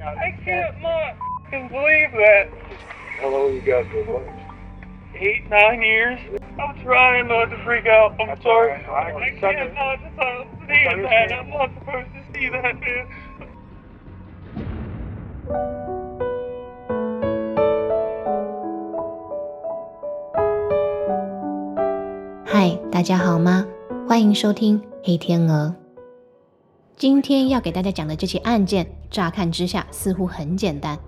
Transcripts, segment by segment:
I can't not f***ing believe that. How long you got been waiting? Eight, nine years. I'm trying not to freak out. I'm That's sorry. all right. I I understand. can't not to uh, see that. understand. I'm not supposed to see that, man. 嗨，大家好吗？欢迎收听黑天鹅。 今天要给大家讲的这起案件，乍看之下似乎很简单，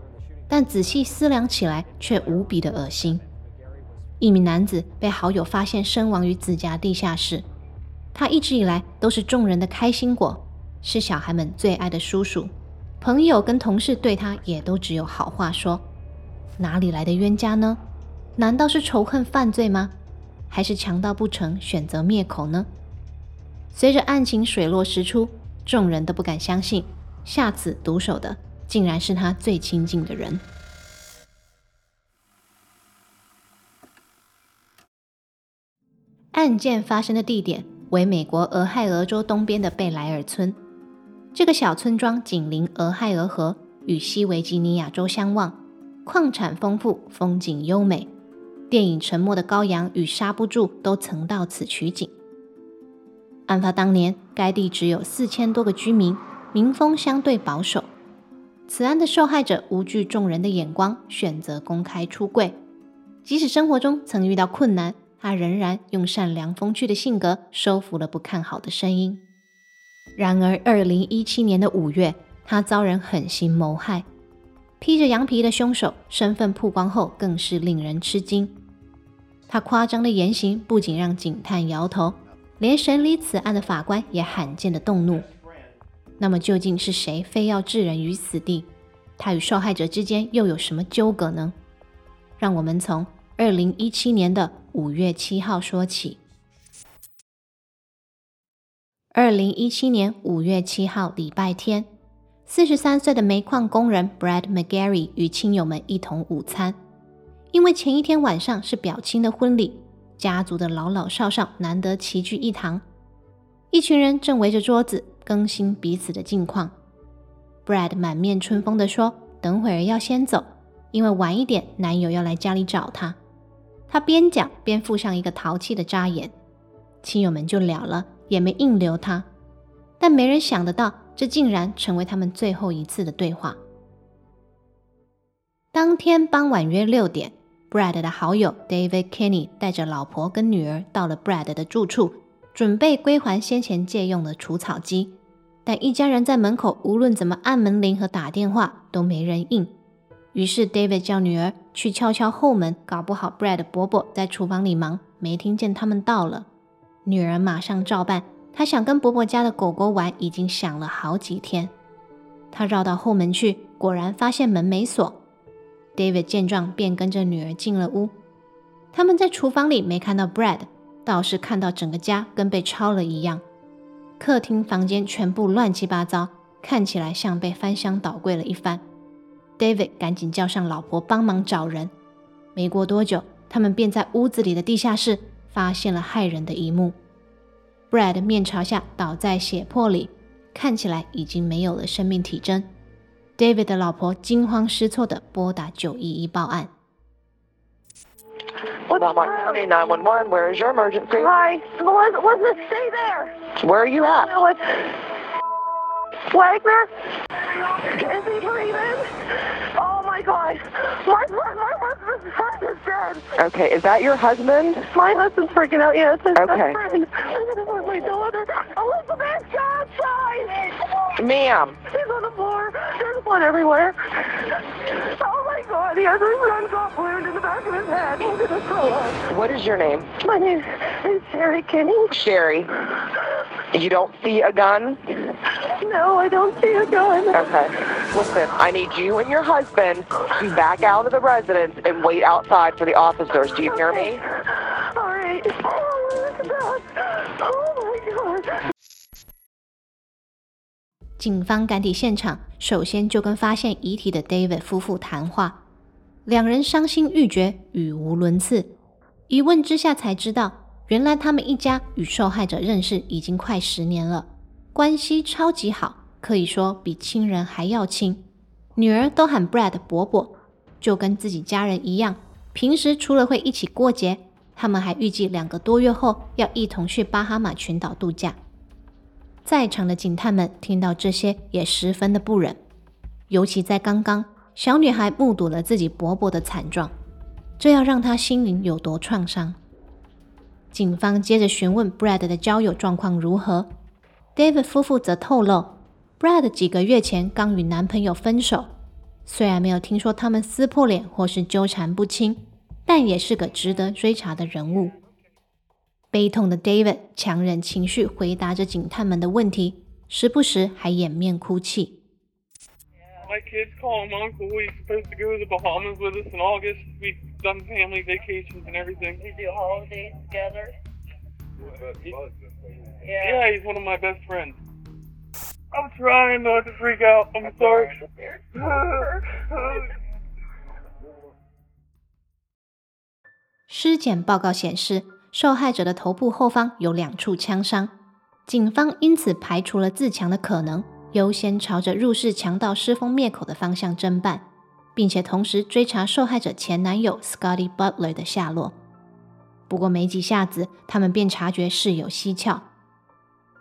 但仔细思量起来却无比的恶心。一名男子被好友发现身亡于自家地下室，他一直以来都是众人的开心果，是小孩们最爱的叔叔，朋友跟同事对他也都只有好话说。哪里来的冤家呢？难道是仇恨犯罪吗？还是强盗不成选择灭口呢？随着案情水落石出，众人都不敢相信，下此毒手的竟然是他最亲近的人。案件发生的地点为美国俄亥俄州东边的贝莱尔村。这个小村庄紧邻俄亥俄河，与西维吉尼亚州相望，矿产丰富，风景优美。电影《沉默的羔羊》与《刹不住》都曾到此取景。案发当年，该地只有四千多个居民，民风相对保守。此案的受害者无惧众人的眼光，选择公开出柜。即使生活中曾遇到困难，他仍然用善良风趣的性格收服了不看好的声音。然而，二零一七年的五月，他遭人狠心谋害。披着羊皮的凶手身份曝光后，更是令人吃惊。他夸张的言行不仅让警探摇头，连审理此案的法官也罕见的动怒。那么，究竟是谁非要置人于死地？他与受害者之间又有什么纠葛呢？让我们从二零一七年的五月七号说起。二零一七年五月七号，礼拜天。四十三岁的煤矿工人 Brad McGarry 与亲友们一同午餐。因为前一天晚上是表亲的婚礼，家族的老老少少难得齐聚一堂，一群人正围着桌子更新彼此的近况。Brad 满面春风地说：“等会儿要先走，因为晚一点男友要来家里找他。”他边讲边附上一个淘气的眨眼，亲友们就了了，也没硬留他。但没人想得到。这竟然成为他们最后一次的对话。当天傍晚约六点，Brad 的好友 David Kenny 带着老婆跟女儿到了 Brad 的住处，准备归还先前借用的除草机。但一家人在门口无论怎么按门铃和打电话都没人应。于是 David 叫女儿去敲敲后门，搞不好 Brad 伯伯在厨房里忙，没听见他们到了。女儿马上照办。她想跟伯伯家的狗狗玩，已经想了好几天。她绕到后门去，果然发现门没锁。David 见状，便跟着女儿进了屋。他们在厨房里没看到 Brad，倒是看到整个家跟被抄了一样。客厅、房间全部乱七八糟，看起来像被翻箱倒柜了一番。David 赶紧叫上老婆帮忙找人。没过多久，他们便在屋子里的地下室发现了骇人的一幕。Brad 面朝下倒在血泊里，看起来已经没有了生命体征。David 的老婆惊慌失措地拨打九一一报案。What's County 911, where is your emergency? Hi, Melissa, Melissa, stay there. Where are you at? No, it's Wagner. Is he breathing? Oh my God, my my, my husband's friend is dead. Okay, is that your husband? My husband's freaking out. Yes, his Okay. best friend. My daughter? Elizabeth, go outside. Ma'am, He's. There's blood everywhere. Oh my God, he has his gun got wound in the back of his head. He's gonna throw up. what is your name? My name is Sherry Kinney. Sherry. You don't see a gun? No, I don't see a gun. Okay. Listen, I need you and your husband to back out of the residence and wait outside for the officers. Do you hear me? All right. Oh, look at that. Oh my God. 警方赶抵现场， 首先就跟发现遗体的 David 夫妇谈话，两人伤心欲绝，语无伦次。一问之下才知道，原来他们一家与受害者认识已经快十年了，关系超级好，可以说比亲人还要亲。女儿都喊 Brad 伯伯，就跟自己家人一样。平时除了会一起过节，他们还预计两个多月后要一同去巴哈马群岛度假。在场的警探们听到这些也十分的不忍，尤其在刚刚小女孩目睹了自己伯伯的惨状，这要让她心灵有多创伤？警方接着询问 Brad 的交友状况如何，David 夫妇则透露，Brad 几个月前刚与男朋友分手，虽然没有听说他们撕破脸或是纠缠不清，但也是个值得追查的人物。悲痛的 David 强忍情绪回答着警探们的问题，时不时还掩面哭泣。My kids call him uncle. He's supposed to go to the Bahamas with us in August. We've done family vacations and everything. We do holidays together. Yeah. Yeah, he's one of my best friends. I'm trying not to freak out. I'm sorry. 尸检报告显示，受害者的头部后方有两处枪伤，警方因此排除了自强的可能，优先朝着入室强盗尸封灭口的方向侦办，并且同时追查受害者前男友 Scotty Butler 的下落。不过没几下子，他们便察觉事有蹊跷。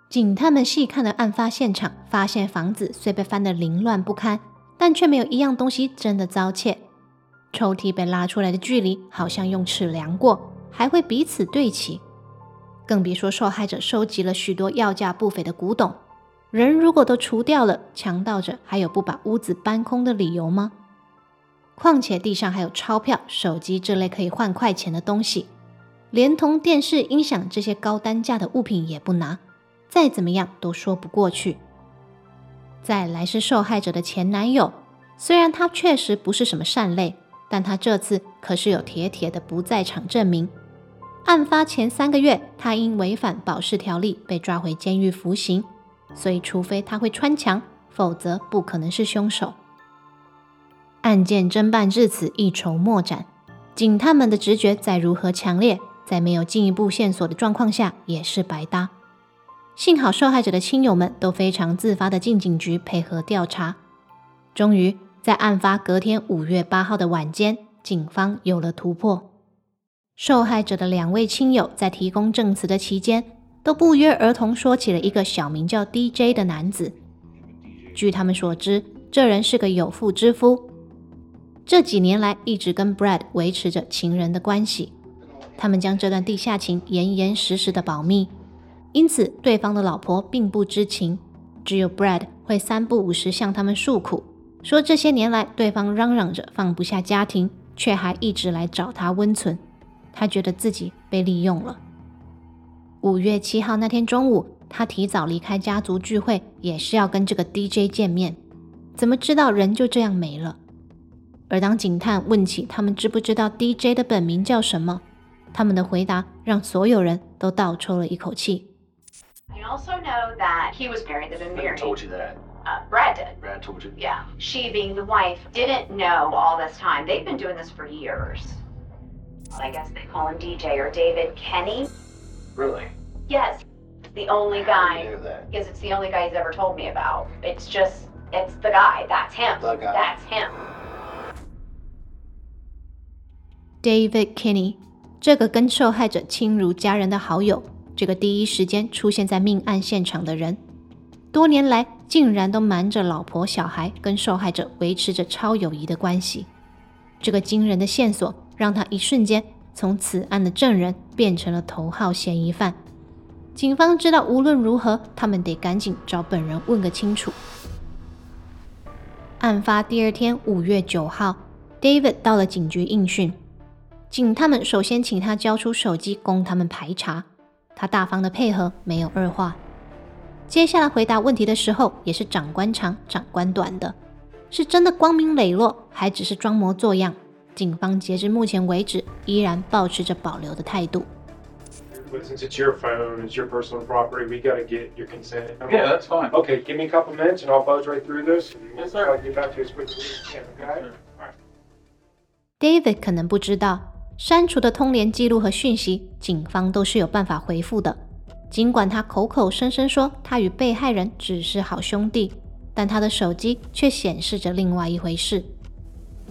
警探们细看了案发现场，发现房子虽被翻得凌乱不堪，但却没有一样东西真的遭窃。抽屉被拉出来的距离好像用尺量过，还会彼此对齐。更别说受害者收集了许多要价不菲的古董。人如果都除掉了，强盗者还有不把屋子搬空的理由吗？况且地上还有钞票、手机这类可以换快钱的东西，连同电视、音响这些高单价的物品也不拿。再怎么样都说不过去。再来是受害者的前男友，虽然他确实不是什么善类，但他这次可是有铁铁的不在场证明。案发前三个月，他因违反保释条例被抓回监狱服刑，所以除非他会穿墙，否则不可能是凶手。案件侦办至此一筹莫展，警探们的直觉再如何强烈，在没有进一步线索的状况下也是白搭。幸好受害者的亲友们都非常自发的进警局配合调查。终于在案发隔天五月八号的晚间，警方有了突破。受害者的两位亲友在提供证词的期间，都不约而同说起了一个小名叫 DJ 的男子。据他们所知，这人是个有妇之夫，这几年来一直跟 Brad 维持着情人的关系。他们将这段地下情严严实实的保密。因此，对方的老婆并不知情，只有 Brad 会三不五时向他们诉苦，说这些年来对方嚷嚷着放不下家庭，却还一直来找他温存。他觉得自己被利用了。五月七号那天中午，他提早离开家族聚会，也是要跟这个 DJ 见面。怎么知道人就这样没了？而当警探问起他们知不知道 DJ 的本名叫什么，他们的回答让所有人都倒抽了一口气。I also know that he was married. They've been Who married. told you that? Uh, Brad did. Brad told you? Yeah. She, being the wife, didn't know all this time. They've been doing this for years. I guess they call him DJ or David Kenny. Really? Yes. The only How guy. do you know that? Because it's the only guy he's ever told me about. It's just, it's the guy. That's him. The guy. That's him. David Kinney，这个跟受害者亲如家人的好友，这个第一时间出现在命案现场的人，多年来竟然都瞒着老婆小孩，跟受害者维持着超友谊的关系。这个惊人的线索，让他一瞬间从此案的证人变成了头号嫌疑犯。警方知道，无论如何，他们得赶紧找本人问个清楚。案发第二天，五月九号，David 到了警局应讯。警探们首先请他交出手机供他们排查，他大方的配合，没有二话。接下来回答问题的时候，也是长官长，长官短的，是真的光明磊落，还只是装模作样？警方截至目前为止，依然保持着保留的态度。Since it's your phone, it's your personal property, we gotta get your consent. Yeah, that's fine. Okay, give me a couple minutes and I'll buzz right through this. and Yes, sir. try to get back to you as quickly as we can, okay? Alright. David 可能不知道，删除的通联记录和讯息，警方都是有办法回复的。尽管他口口声声说他与被害人只是好兄弟，但他的手机却显示着另外一回事。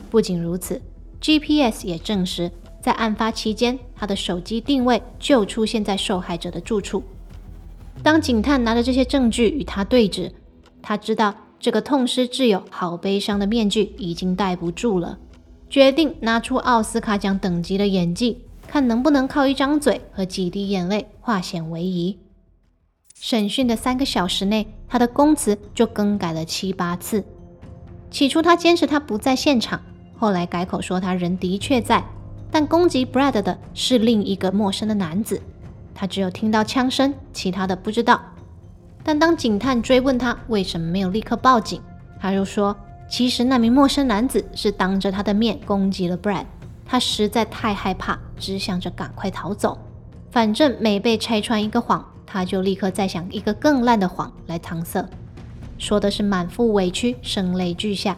不仅如此，GPS 也证实，在案发期间，他的手机定位就出现在受害者的住处。当警探拿着这些证据与他对峙，他知道这个痛失挚友、好悲伤的面具已经戴不住了，决定拿出奥斯卡奖等级的演技，看能不能靠一张嘴和几滴眼泪化险为夷。审讯的三个小时内，他的供词就更改了七八次。起初他坚持他不在现场，后来改口说他人的确在，但攻击 Brad 的是另一个陌生的男子。他只有听到枪声，其他的不知道。但当警探追问他为什么没有立刻报警，他又说，其实那名陌生男子是当着他的面攻击了 Brad，他实在太害怕，只想着赶快逃走。反正每被拆穿一个谎，他就立刻再想一个更烂的谎来搪塞，说的是满腹委屈，声泪俱下。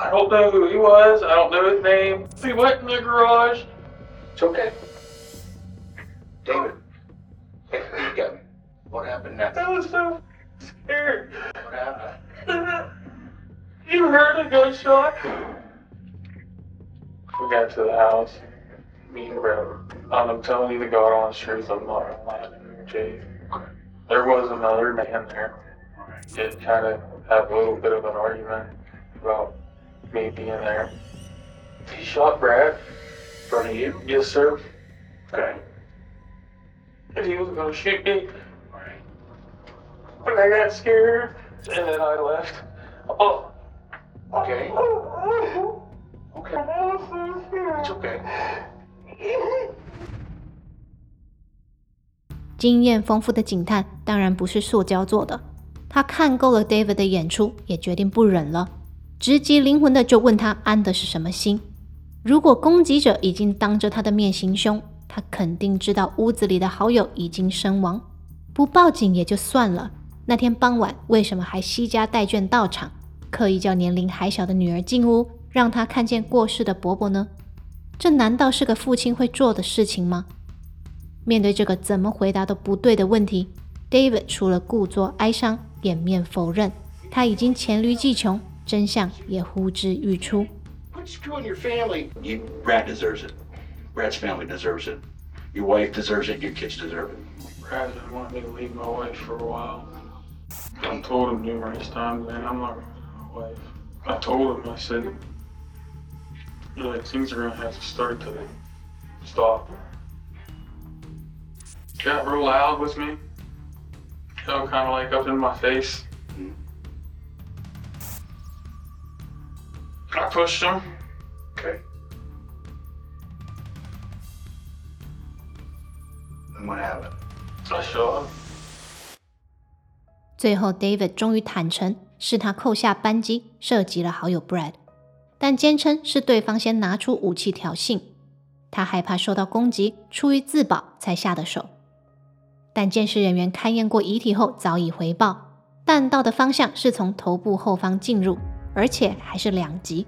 I don't know who he was. I don't know his name. He went in the garage. It's okay. David. Hey, you got me. What happened next? I was so scared. What happened? You heard a gunshot? We got to the house. Me and Brad. I'm telling you the God honest truth. I'm not lying, Jay. There was another man there. Did kind of have a little bit of an argument about me being there. He shot Brad. In front of you? Yes, sir. Okay. And he was gonna shoot me. But I got scared, and then I left. Oh. Okay. Okay. I was so scared. It's okay. 经验丰富的警探当然不是塑胶做的，他看够了 David 的演出，也决定不忍了， 直击灵魂的就问他安的是什么心。如果攻击者已经当着他的面行凶，他肯定知道屋子里的好友已经身亡，不报警也就算了。那天傍晚为什么还惜家带眷到场，刻意叫年龄还小的女儿进屋，让他看见过世的伯伯呢？这难道是个父亲会做的事情吗？面对这个怎么回答都不对的问题，David 除了故作哀伤，掩面否认，他已经黔驴技穷，真相也呼之欲出。 What's doing your family? You, Brad deserves it. Brad's family deserves it. Your wife deserves it. Your kids deserve it. Brad didn't want me to leave my wife for a while. I told him numerous times, man, I'm not gonna leave my wife. I told him, I said, you know, like, things are gonna have to start to stop. Got real loud with me. You know, kind of like up in my face. I pushed him. Okay. And what happened? I shot him. 最后，David 终于坦诚是他扣下扳机射击了好友 Brad，但坚称是对方先拿出武器挑衅，他害怕受到攻击，出于自保才下的手。但监视人员勘验过遗体后早已回报，弹道的方向是从头部后方进入，而且还是两击。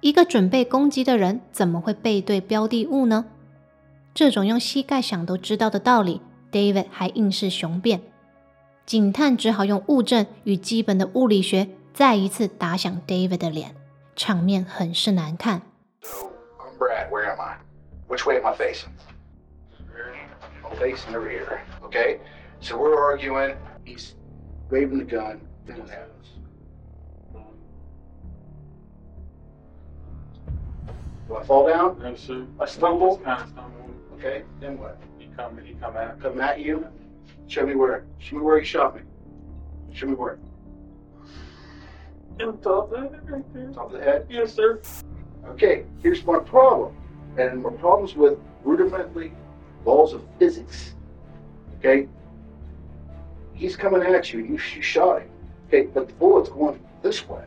一个准备攻击的人怎么会背对标的物呢？这种用膝盖想都知道的道理，David 还硬是雄辩。警探只好用物证与基本的物理学再一次打响 David 的脸，场面很是难看。So, I'm Brad. Where am I? Which way am I facing? I'm facing the rear. Okay? So we're arguing. He's waving the gun. Do I fall down? No, sir. I stumble? Kind of stumbled. Okay. Then what? He come, and he come at me. Come at you. Show me where. Show me where you shot me. Show me where. In the top of it right there. Top of the head. Yes, sir. Okay, here's my problem. And my problem's with rudimentary laws of physics. Okay? He's coming at you, you, you shot him. Okay, but the bullet's going this way.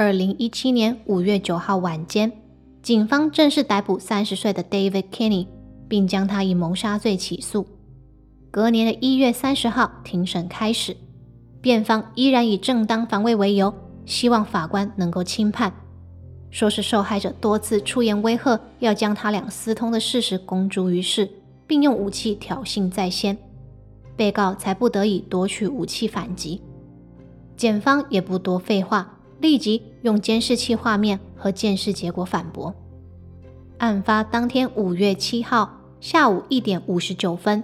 二零一七年五月九号晚间，警方正式逮捕三十岁的 David Kinney，并将他以谋杀罪起诉。隔年的一月三十号，庭审开始，辩方依然以正当防卫为由，希望法官能够轻判，说是受害者多次出言威吓，要将他俩私通的事实公诸于世，并用武器挑衅在先，被告才不得已夺取武器反击。检方也不多废话。立即用监视器画面和鉴识结果反驳。案发当天五月七号下午一点五十九分，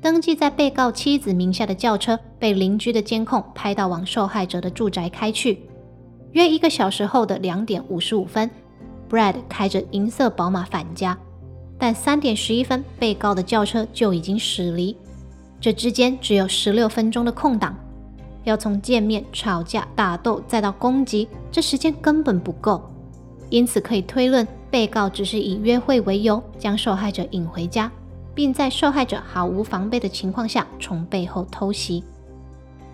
登记在被告妻子名下的轿车被邻居的监控拍到往受害者的住宅开去。约一个小时后的两点五十五分，Brad 开着银色宝马返家，但三点十一分，被告的轿车就已经驶离。这之间只有十六分钟的空档。要从见面、吵架、打斗，再到攻击，这时间根本不够。因此可以推论，被告只是以约会为由将受害者引回家，并在受害者毫无防备的情况下从背后偷袭。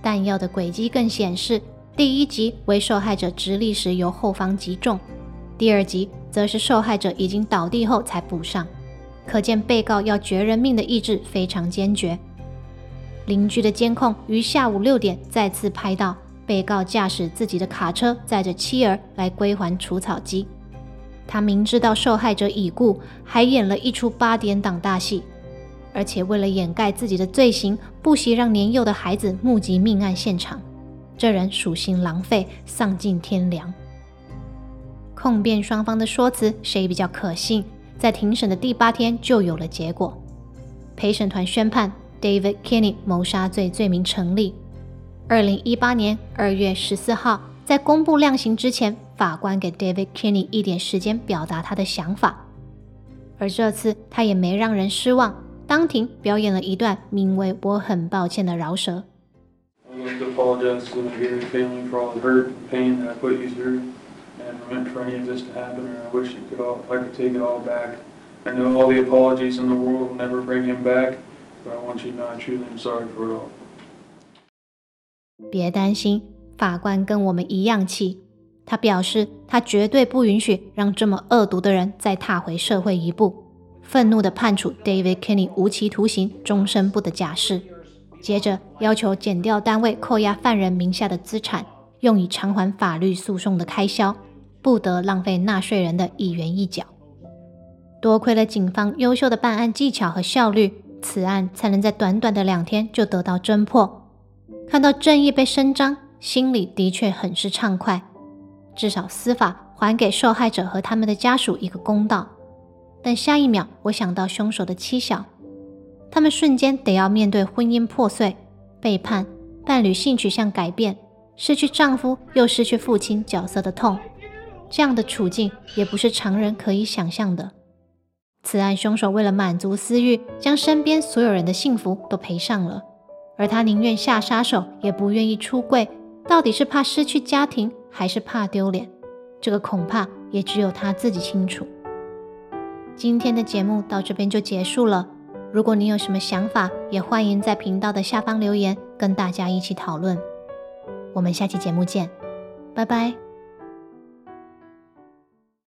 弹药的轨迹更显示，第一集为受害者直立时由后方击中，第二集则是受害者已经倒地后才补上。可见被告要绝人命的意志非常坚决。邻居的监控于下午六点再次拍到被告驾驶自己的卡车载着妻儿来归还除草机。他明知道受害者已故，还演了一出八点档大戏，而且为了掩盖自己的罪行，不惜让年幼的孩子目击命案现场。这人属性狼狈，丧尽天良。控辩双方的说辞谁比较可信，在庭审的第八天就有了结果。陪审团宣判。David Kinney 谋杀罪罪名成立。二零一八年二月十四号，在公布量刑之前，法官给 David Kinney 一点时间表达他的想法。而这次他也没让人失望，当庭表演了一段名为《我很抱歉》的饶舌。I know all the apologies in the world will never bring him back. 别担心，法官跟我们一样气。他表示，他绝对不允许让这么恶毒的人再踏回社会一步。愤怒地判处 David Kenny 无期徒刑，终身不得假释。接着要求减掉单位扣押犯人名下的资产，用以偿还法律诉讼的开销，不得浪费纳税人的一元一角。多亏了警方优秀的办案技巧和效率。此案才能在短短的两天就得到侦破，看到正义被伸张，心里的确很是畅快。至少司法还给受害者和他们的家属一个公道。但下一秒，我想到凶手的妻小，他们瞬间得要面对婚姻破碎、背叛、伴侣性取向改变、失去丈夫又失去父亲角色的痛，这样的处境也不是常人可以想象的。此案凶手为了满足私欲，将身边所有人的幸福都赔上了，而他宁愿下杀手，也不愿意出柜。到底是怕失去家庭，还是怕丢脸？这个恐怕也只有他自己清楚。今天的节目到这边就结束了。如果你有什么想法，也欢迎在频道的下方留言，跟大家一起讨论。我们下期节目见，拜拜。